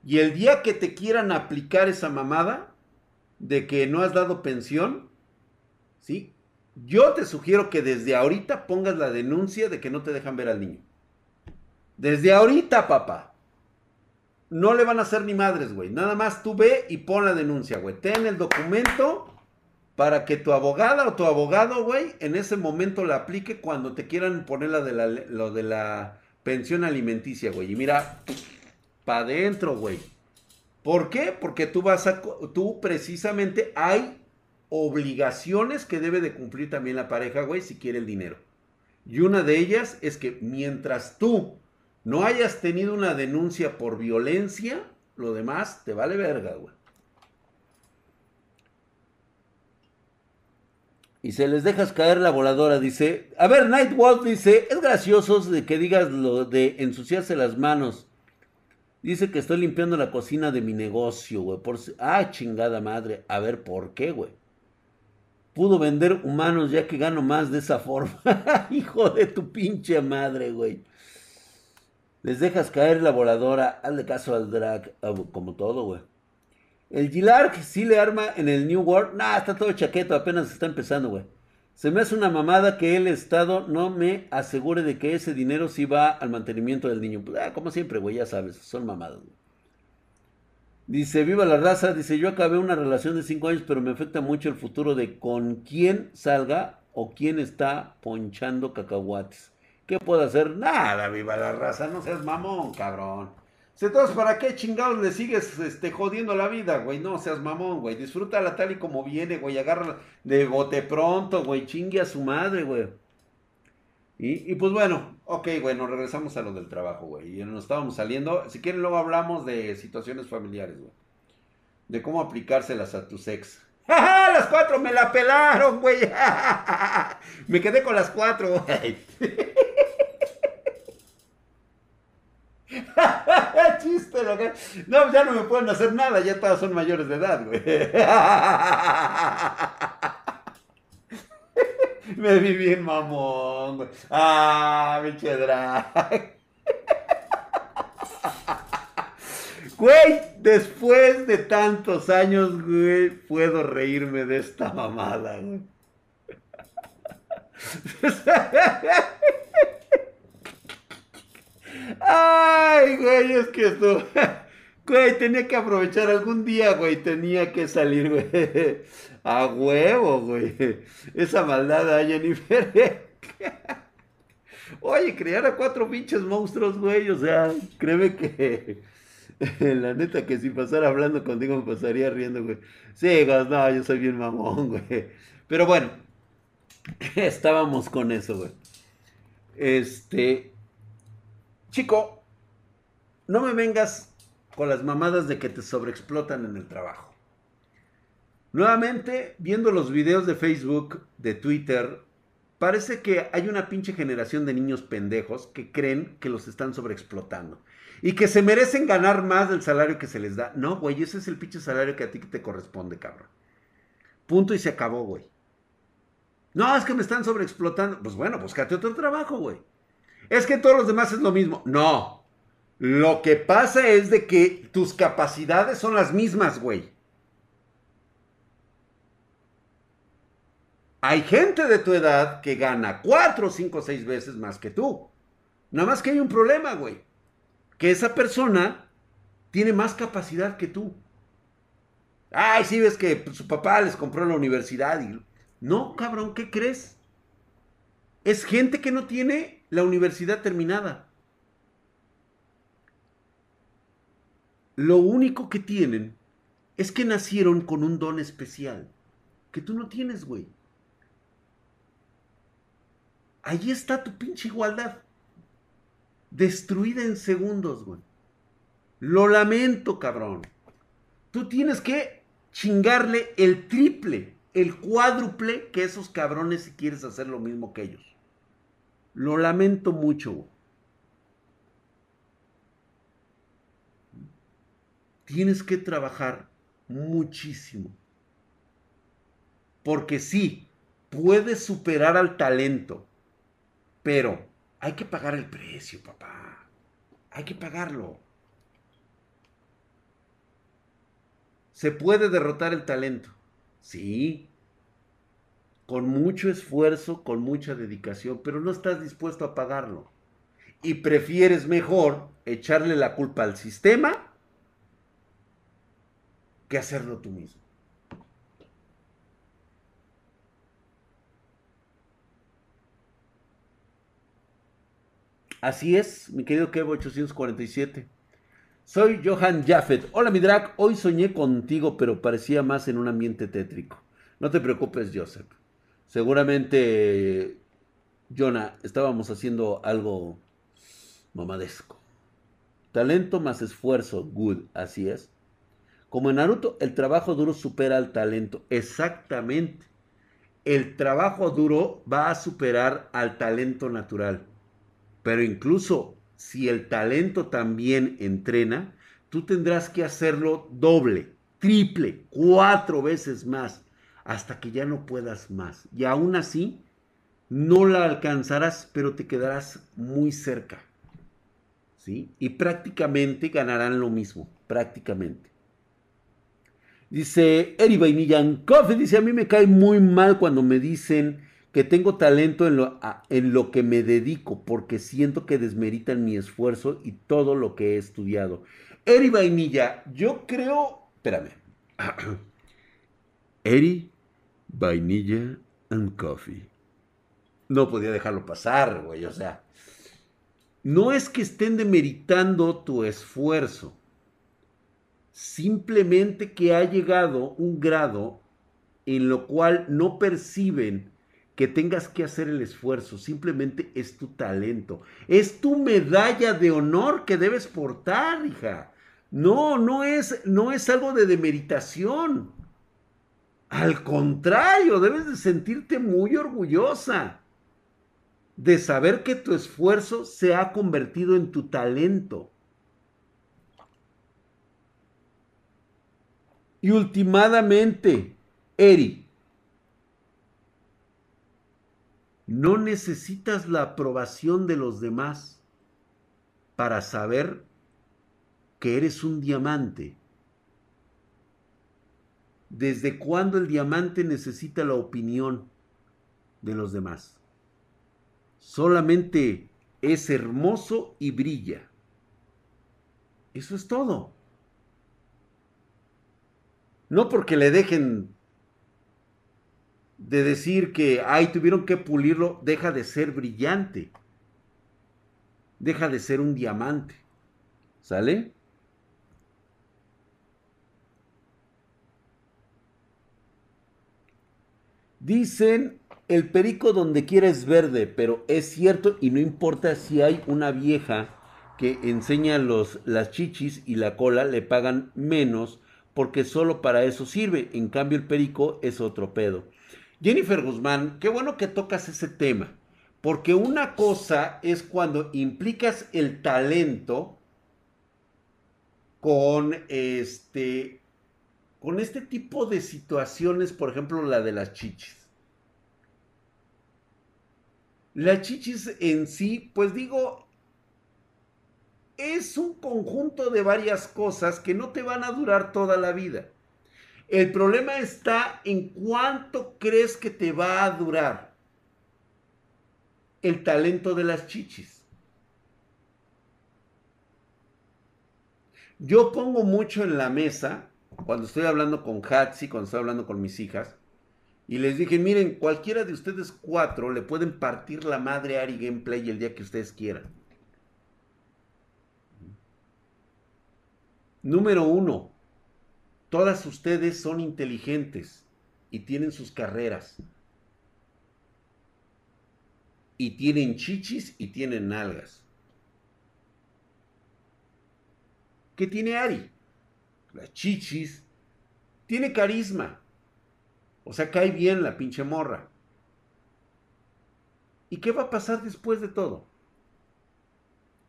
Y el día que te quieran aplicar esa mamada de que no has dado pensión, ¿sí? Yo te sugiero que desde ahorita pongas la denuncia de que no te dejan ver al niño. Desde ahorita, papá. No le van a hacer ni madres, güey. Nada más tú ve y pon la denuncia, güey. Ten el documento para que tu abogada o tu abogado, güey, en ese momento la aplique cuando te quieran poner la de la, lo de la pensión alimenticia, güey. Y mira, para adentro, güey. ¿Por qué? Porque tú vas a, tú precisamente hay obligaciones que debe de cumplir también la pareja, güey, si quiere el dinero. Y una de ellas es que mientras tú no hayas tenido una denuncia por violencia, lo demás te vale verga, güey. Y se les dejas caer la voladora, dice. A ver, Nightwolf dice, es gracioso de que digas lo de ensuciarse las manos. Dice que estoy limpiando la cocina de mi negocio, güey. Por... Ah, chingada madre. A ver, ¿por qué, güey? Pudo vender humanos ya que gano más de esa forma. Hijo de tu pinche madre, güey. Les dejas caer la voladora. Hazle caso al drag. Ah, como todo, güey. El Gilark sí le arma en el New World. Nah, está todo chaqueto, apenas está empezando, güey. Se me hace una mamada que el Estado no me asegure de que ese dinero sí va al mantenimiento del niño. Pues, ah, como siempre, güey, ya sabes, son mamadas. Dice, viva la raza. Dice, yo acabé una relación de 5 años, pero me afecta mucho el futuro de con quién salga o quién está ponchando cacahuates. ¿Qué puedo hacer? Nada, viva la raza. No seas mamón, cabrón. Entonces, ¿para qué chingados le sigues este, jodiendo la vida, güey? No seas mamón, güey. Disfrútala tal y como viene, güey. Agarra de bote pronto, güey. Chingue a su madre, güey. Y, y, pues bueno, ok, güey, nos regresamos a lo del trabajo, güey. Y nos estábamos saliendo. Si quieren, luego hablamos de situaciones familiares, güey. De cómo aplicárselas a tu ex. ¡Ja, Las cuatro me la pelaron, güey. me quedé con las cuatro, güey. Chiste, lo. No, ya no me pueden hacer nada, ya todas son mayores de edad, güey. me vi bien mamón, güey. Ah, mi drag. Güey, después de tantos años, güey, puedo reírme de esta mamada, güey. Ay, güey, es que esto. Güey, tenía que aprovechar algún día, güey. Tenía que salir, güey. A huevo, güey. Esa maldad a Jennifer. Oye, crear a cuatro pinches monstruos, güey. O sea, créeme que. La neta que si pasara hablando contigo me pasaría riendo, güey. Sí, no, yo soy bien mamón, güey. Pero bueno, estábamos con eso, güey. Este, Chico, no me vengas con las mamadas de que te sobreexplotan en el trabajo. Nuevamente, viendo los videos de Facebook, de Twitter, parece que hay una pinche generación de niños pendejos que creen que los están sobreexplotando. Y que se merecen ganar más del salario que se les da. No, güey, ese es el pinche salario que a ti te corresponde, cabrón. Punto y se acabó, güey. No, es que me están sobreexplotando. Pues bueno, búscate otro trabajo, güey. Es que todos los demás es lo mismo. No. Lo que pasa es de que tus capacidades son las mismas, güey. Hay gente de tu edad que gana cuatro, cinco, seis veces más que tú. Nada más que hay un problema, güey. Que esa persona tiene más capacidad que tú. Ay, sí ves que su papá les compró la universidad. No, cabrón, ¿qué crees? Es gente que no tiene la universidad terminada. Lo único que tienen es que nacieron con un don especial que tú no tienes, güey. Allí está tu pinche igualdad. Destruida en segundos, güey. Lo lamento, cabrón. Tú tienes que chingarle el triple, el cuádruple que esos cabrones si quieres hacer lo mismo que ellos. Lo lamento mucho. Tienes que trabajar muchísimo. Porque sí, puedes superar al talento. Pero hay que pagar el precio, papá. Hay que pagarlo. Se puede derrotar el talento. Sí. Con mucho esfuerzo, con mucha dedicación, pero no estás dispuesto a pagarlo. Y prefieres mejor echarle la culpa al sistema que hacerlo tú mismo. Así es, mi querido Kevo 847. Soy Johan Jaffet. Hola, mi drag. Hoy soñé contigo, pero parecía más en un ambiente tétrico. No te preocupes, Joseph. Seguramente, Jonah, estábamos haciendo algo mamadesco. Talento más esfuerzo, good, así es. Como en Naruto, el trabajo duro supera al talento. Exactamente. El trabajo duro va a superar al talento natural. Pero incluso si el talento también entrena, tú tendrás que hacerlo doble, triple, cuatro veces más, hasta que ya no puedas más. Y aún así, no la alcanzarás, pero te quedarás muy cerca. ¿Sí? Y prácticamente ganarán lo mismo, prácticamente. Dice Eri Vainillan Coffee, dice, a mí me cae muy mal cuando me dicen que tengo talento en lo, en lo que me dedico, porque siento que desmeritan mi esfuerzo y todo lo que he estudiado. Eri Vainilla, yo creo, espérame. Eri Vainilla and Coffee. No podía dejarlo pasar, güey, o sea. No es que estén demeritando tu esfuerzo, simplemente que ha llegado un grado en lo cual no perciben que tengas que hacer el esfuerzo, simplemente es tu talento, es tu medalla de honor que debes portar, hija. No, no es, no es algo de demeritación. Al contrario, debes de sentirte muy orgullosa de saber que tu esfuerzo se ha convertido en tu talento. Y últimamente, Eri, No necesitas la aprobación de los demás para saber que eres un diamante. ¿Desde cuándo el diamante necesita la opinión de los demás? Solamente es hermoso y brilla. Eso es todo. No porque le dejen de decir que, ay, tuvieron que pulirlo, deja de ser brillante. Deja de ser un diamante. ¿Sale? Dicen, el perico donde quiera es verde, pero es cierto y no importa si hay una vieja que enseña los, las chichis y la cola, le pagan menos porque solo para eso sirve. En cambio el perico es otro pedo. Jennifer Guzmán, qué bueno que tocas ese tema, porque una cosa es cuando implicas el talento con este con este tipo de situaciones, por ejemplo, la de las chichis. La chichis en sí, pues digo, es un conjunto de varias cosas que no te van a durar toda la vida. El problema está en cuánto crees que te va a durar el talento de las chichis. Yo pongo mucho en la mesa, cuando estoy hablando con Hatsi, cuando estoy hablando con mis hijas, y les dije, miren, cualquiera de ustedes cuatro le pueden partir la madre a Ari Gameplay el día que ustedes quieran. Número uno, todas ustedes son inteligentes y tienen sus carreras. Y tienen chichis y tienen nalgas. ¿Qué tiene Ari? Las chichis. Tiene carisma. O sea, cae bien la pinche morra. ¿Y qué va a pasar después de todo?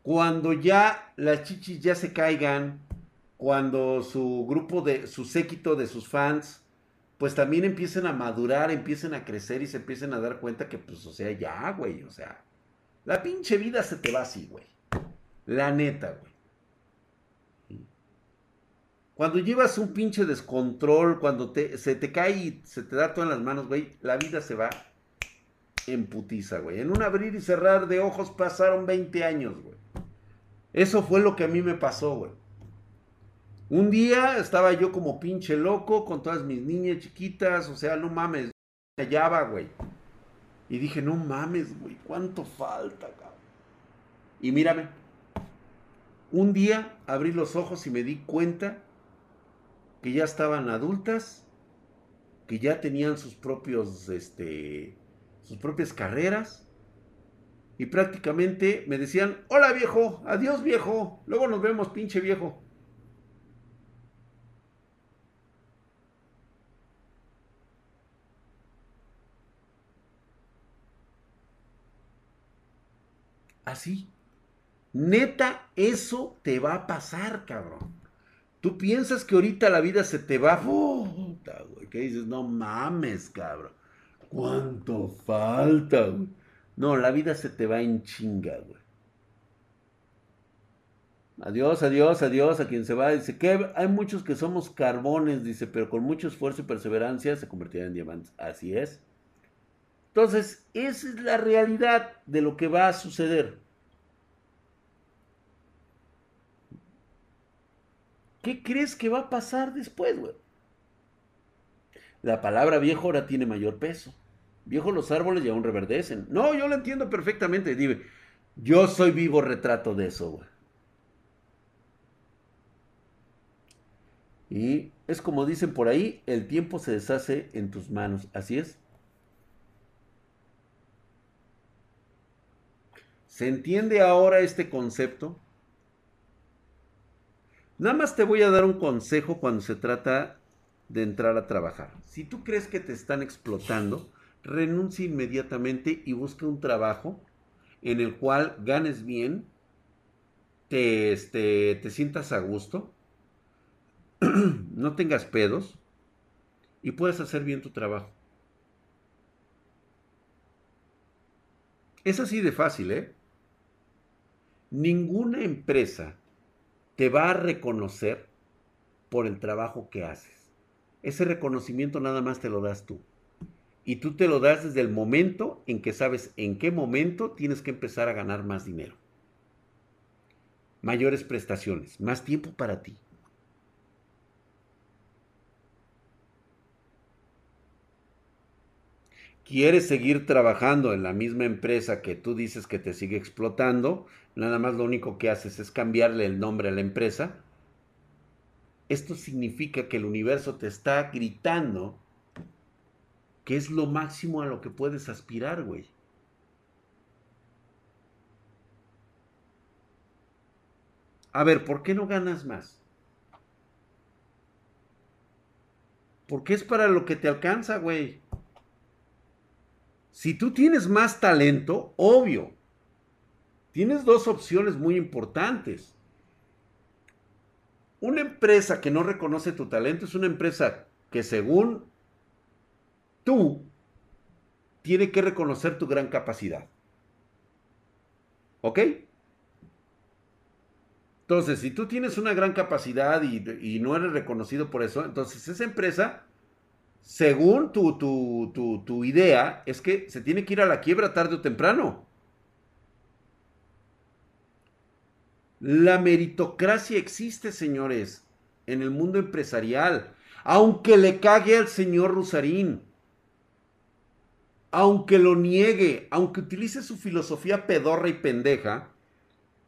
Cuando ya las chichis ya se caigan, cuando su grupo de, su séquito de sus fans, pues también empiecen a madurar, empiecen a crecer y se empiecen a dar cuenta que, pues, o sea, ya, güey, o sea, la pinche vida se te va así, güey. La neta, güey. Cuando llevas un pinche descontrol, cuando te, se te cae y se te da todo en las manos, güey, la vida se va en putiza, güey. En un abrir y cerrar de ojos pasaron 20 años, güey. Eso fue lo que a mí me pasó, güey. Un día estaba yo como pinche loco con todas mis niñas chiquitas, o sea, no mames, me hallaba, güey. Y dije, no mames, güey, ¿cuánto falta, cabrón? Y mírame, un día abrí los ojos y me di cuenta que ya estaban adultas, que ya tenían sus propios, este, sus propias carreras. Y prácticamente me decían, hola viejo, adiós viejo, luego nos vemos pinche viejo. Así. Neta, eso te va a pasar, cabrón. Tú piensas que ahorita la vida se te va. Puta, güey. Que dices, no mames, cabrón. ¿Cuánto falta, güey? No, la vida se te va en chinga, güey. Adiós, adiós, adiós a quien se va. Dice que hay muchos que somos carbones, dice, pero con mucho esfuerzo y perseverancia se convertirán en diamantes. Así es. Entonces, esa es la realidad de lo que va a suceder. ¿Qué crees que va a pasar después, güey? La palabra viejo ahora tiene mayor peso. Viejo los árboles y aún reverdecen. No, yo lo entiendo perfectamente. Dime, yo soy vivo retrato de eso, güey. Y es como dicen por ahí, el tiempo se deshace en tus manos. Así es. ¿Se entiende ahora este concepto? Nada más te voy a dar un consejo cuando se trata de entrar a trabajar. Si tú crees que te están explotando, renuncia inmediatamente y busca un trabajo en el cual ganes bien, te, este, te sientas a gusto, no tengas pedos y puedas hacer bien tu trabajo. Es así de fácil, ¿eh? Ninguna empresa te va a reconocer por el trabajo que haces. Ese reconocimiento nada más te lo das tú. Y tú te lo das desde el momento en que sabes en qué momento tienes que empezar a ganar más dinero. Mayores prestaciones, más tiempo para ti. Quieres seguir trabajando en la misma empresa que tú dices que te sigue explotando, nada más lo único que haces es cambiarle el nombre a la empresa, esto significa que el universo te está gritando que es lo máximo a lo que puedes aspirar, güey. A ver, ¿por qué no ganas más? Porque es para lo que te alcanza, güey. Si tú tienes más talento, obvio, tienes dos opciones muy importantes. Una empresa que no reconoce tu talento es una empresa que según tú tiene que reconocer tu gran capacidad. ¿Ok? Entonces, si tú tienes una gran capacidad y, no eres reconocido por eso, entonces esa empresa, según tu, tu, tu, idea, es que se tiene que ir a la quiebra tarde o temprano. La meritocracia existe, señores, en el mundo empresarial. Aunque le cague al señor Rusarín. Aunque lo niegue, aunque utilice su filosofía pedorra y pendeja,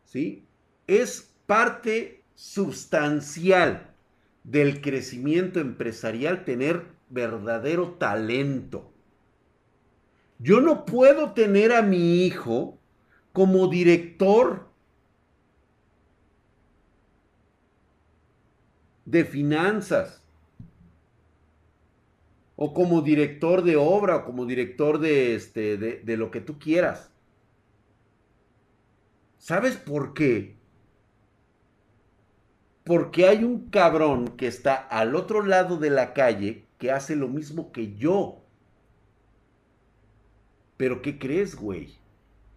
¿sí? Es parte sustancial del crecimiento empresarial tener verdadero talento. Yo no puedo tener a mi hijo como director de finanzas o como director de obra o como director de, este, de, de lo que tú quieras. ¿Sabes por qué? Porque hay un cabrón que está al otro lado de la calle que hace lo mismo que yo. Pero ¿qué crees, güey?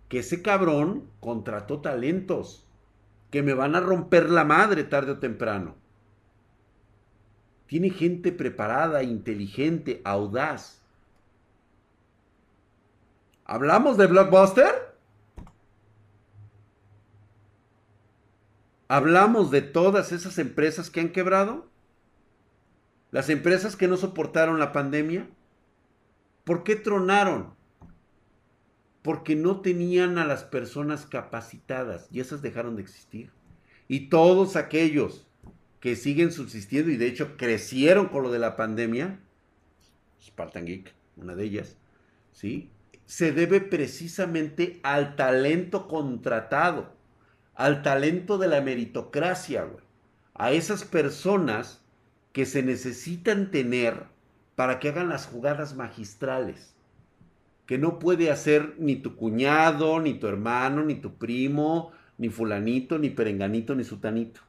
Que ese cabrón contrató talentos que me van a romper la madre tarde o temprano. Tiene gente preparada, inteligente, audaz. ¿Hablamos de Blockbuster? Hablamos de todas esas empresas que han quebrado. Las empresas que no soportaron la pandemia. ¿Por qué tronaron? Porque no tenían a las personas capacitadas y esas dejaron de existir. Y todos aquellos que siguen subsistiendo y de hecho crecieron con lo de la pandemia, Spartan Geek, una de ellas, ¿sí? Se debe precisamente al talento contratado al talento de la meritocracia, güey. A esas personas que se necesitan tener para que hagan las jugadas magistrales. Que no puede hacer ni tu cuñado, ni tu hermano, ni tu primo, ni fulanito, ni perenganito, ni sutanito.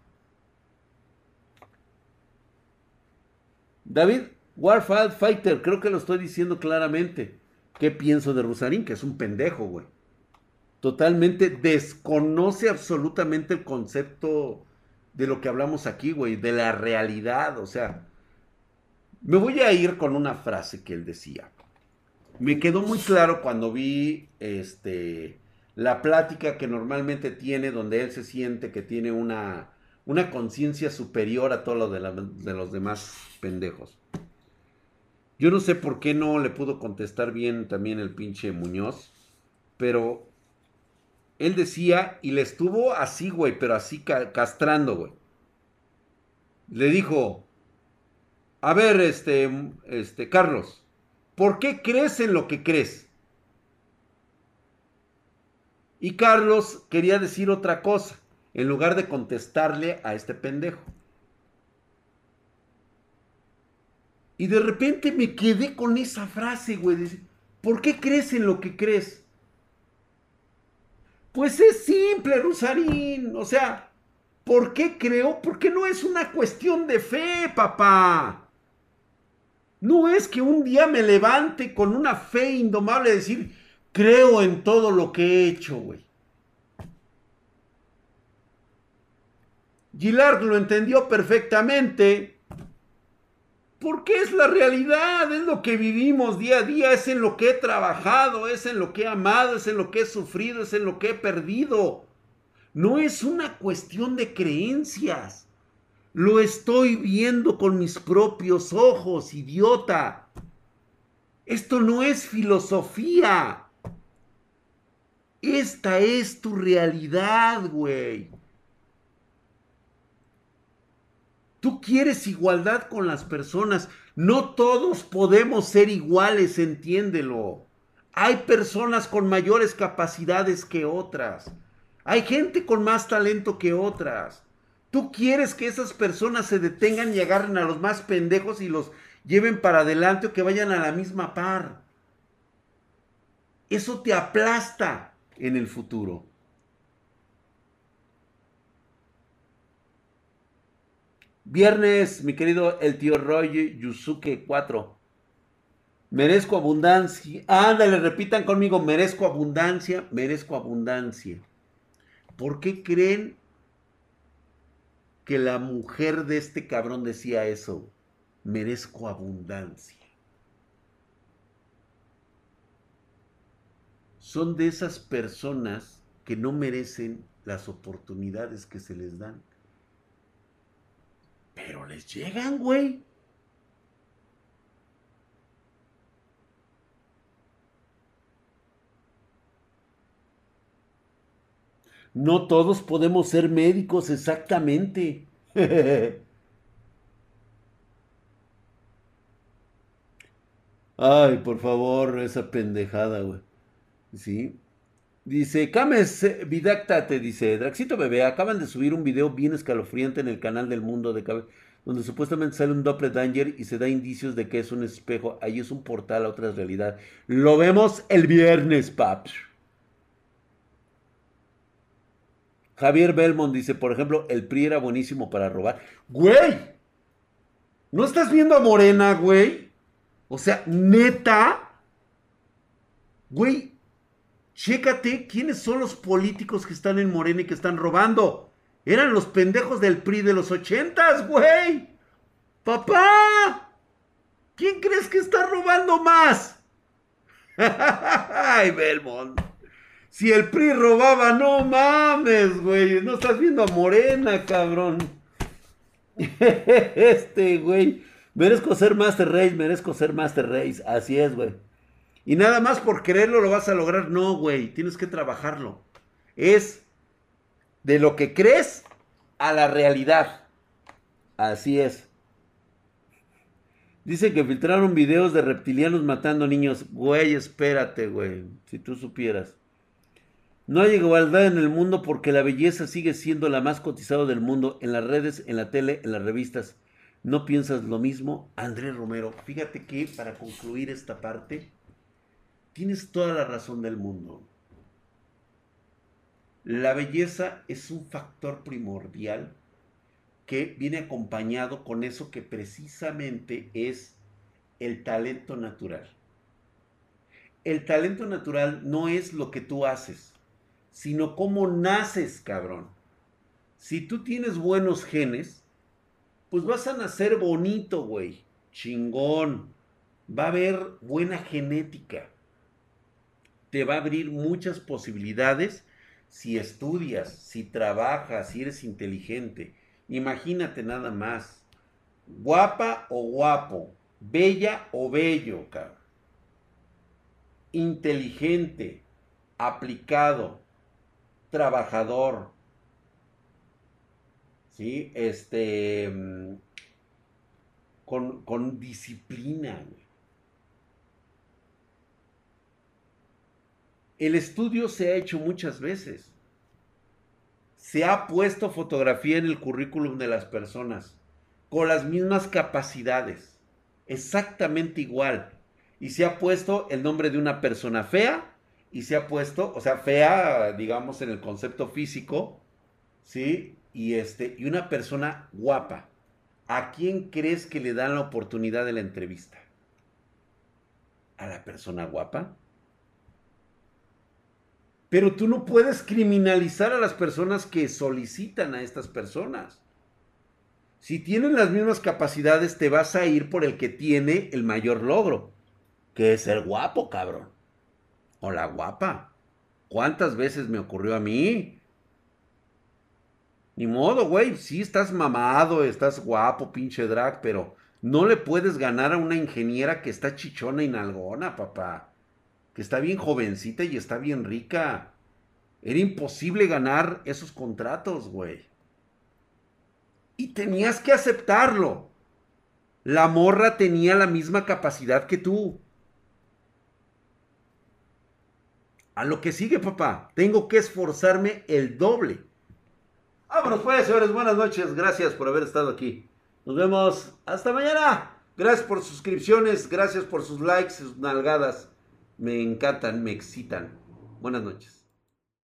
David, Warfield Fighter, creo que lo estoy diciendo claramente. ¿Qué pienso de Rusarín? Que es un pendejo, güey totalmente desconoce absolutamente el concepto de lo que hablamos aquí, güey, de la realidad. O sea, me voy a ir con una frase que él decía. Me quedó muy claro cuando vi este, la plática que normalmente tiene, donde él se siente que tiene una, una conciencia superior a todo lo de, de los demás pendejos. Yo no sé por qué no le pudo contestar bien también el pinche Muñoz, pero él decía, y le estuvo así, güey, pero así castrando, güey. Le dijo, a ver, este, este, Carlos, ¿por qué crees en lo que crees? Y Carlos quería decir otra cosa, en lugar de contestarle a este pendejo. Y de repente me quedé con esa frase, güey. ¿Por qué crees en lo que crees? Pues es simple, Rusarín. O sea, ¿por qué creo? Porque no es una cuestión de fe, papá. No es que un día me levante con una fe indomable y decir, creo en todo lo que he hecho, güey. Gillard lo entendió perfectamente. Porque es la realidad, es lo que vivimos día a día, es en lo que he trabajado, es en lo que he amado, es en lo que he sufrido, es en lo que he perdido. No es una cuestión de creencias. Lo estoy viendo con mis propios ojos, idiota. Esto no es filosofía. Esta es tu realidad, güey. Tú quieres igualdad con las personas. No todos podemos ser iguales, entiéndelo. Hay personas con mayores capacidades que otras. Hay gente con más talento que otras. Tú quieres que esas personas se detengan y agarren a los más pendejos y los lleven para adelante o que vayan a la misma par. Eso te aplasta en el futuro. Viernes, mi querido el tío Roy Yusuke 4. Merezco abundancia. Ándale, repitan conmigo, merezco abundancia, merezco abundancia. ¿Por qué creen que la mujer de este cabrón decía eso? Merezco abundancia. Son de esas personas que no merecen las oportunidades que se les dan. Pero les llegan, güey. No todos podemos ser médicos exactamente. Ay, por favor, esa pendejada, güey. ¿Sí? Dice, Cames Vidáctate, dice, Draxito Bebé, acaban de subir un video bien escalofriante en el canal del mundo de Cabe, donde supuestamente sale un doppelganger y se da indicios de que es un espejo. Ahí es un portal a otra realidad. Lo vemos el viernes, paps. Javier Belmont dice, por ejemplo, el PRI era buenísimo para robar. Güey, ¿no estás viendo a Morena, güey? O sea, neta. Güey, chécate quiénes son los políticos que están en Morena y que están robando. Eran los pendejos del PRI de los ochentas, güey. Papá, ¿quién crees que está robando más? Ay, Belmont. Si el PRI robaba, no mames, güey. No estás viendo a Morena, cabrón. este, güey. Merezco ser Master Race, merezco ser Master Race. Así es, güey. Y nada más por quererlo lo vas a lograr. No, güey. Tienes que trabajarlo. Es de lo que crees a la realidad. Así es. Dice que filtraron videos de reptilianos matando niños. Güey, espérate, güey. Si tú supieras. No hay igualdad en el mundo porque la belleza sigue siendo la más cotizada del mundo en las redes, en la tele, en las revistas. ¿No piensas lo mismo, Andrés Romero? Fíjate que para concluir esta parte, tienes toda la razón del mundo. La belleza es un factor primordial que viene acompañado con eso que precisamente es el talento natural. El talento natural no es lo que tú haces, sino cómo naces, cabrón. Si tú tienes buenos genes, pues vas a nacer bonito, güey. Chingón. Va a haber buena genética. Te va a abrir muchas posibilidades si estudias, si trabajas, si eres inteligente. Imagínate nada más. Guapa o guapo. Bella o bello, cabrón. Inteligente. Aplicado trabajador, ¿sí? Este, mm, con, con disciplina. El estudio se ha hecho muchas veces. Se ha puesto fotografía en el currículum de las personas con las mismas capacidades, exactamente igual. Y se ha puesto el nombre de una persona fea y se ha puesto, o sea, fea, digamos, en el concepto físico, ¿sí? Y, este, y una persona guapa. ¿A quién crees que le dan la oportunidad de la entrevista? ¿A la persona guapa? Pero tú no puedes criminalizar a las personas que solicitan a estas personas. Si tienen las mismas capacidades, te vas a ir por el que tiene el mayor logro, que es ser guapo, cabrón. Hola guapa. ¿Cuántas veces me ocurrió a mí? Ni modo, güey. Sí estás mamado, estás guapo, pinche drag, pero no le puedes ganar a una ingeniera que está chichona y nalgona, papá. Que está bien jovencita y está bien rica. Era imposible ganar esos contratos, güey. Y tenías que aceptarlo. La morra tenía la misma capacidad que tú. A lo que sigue, papá. Tengo que esforzarme el doble. Vámonos pues, señores. Buenas noches. Gracias por haber estado aquí. Nos vemos hasta mañana. Gracias por sus suscripciones. Gracias por sus likes, sus nalgadas. Me encantan, me excitan. Buenas noches.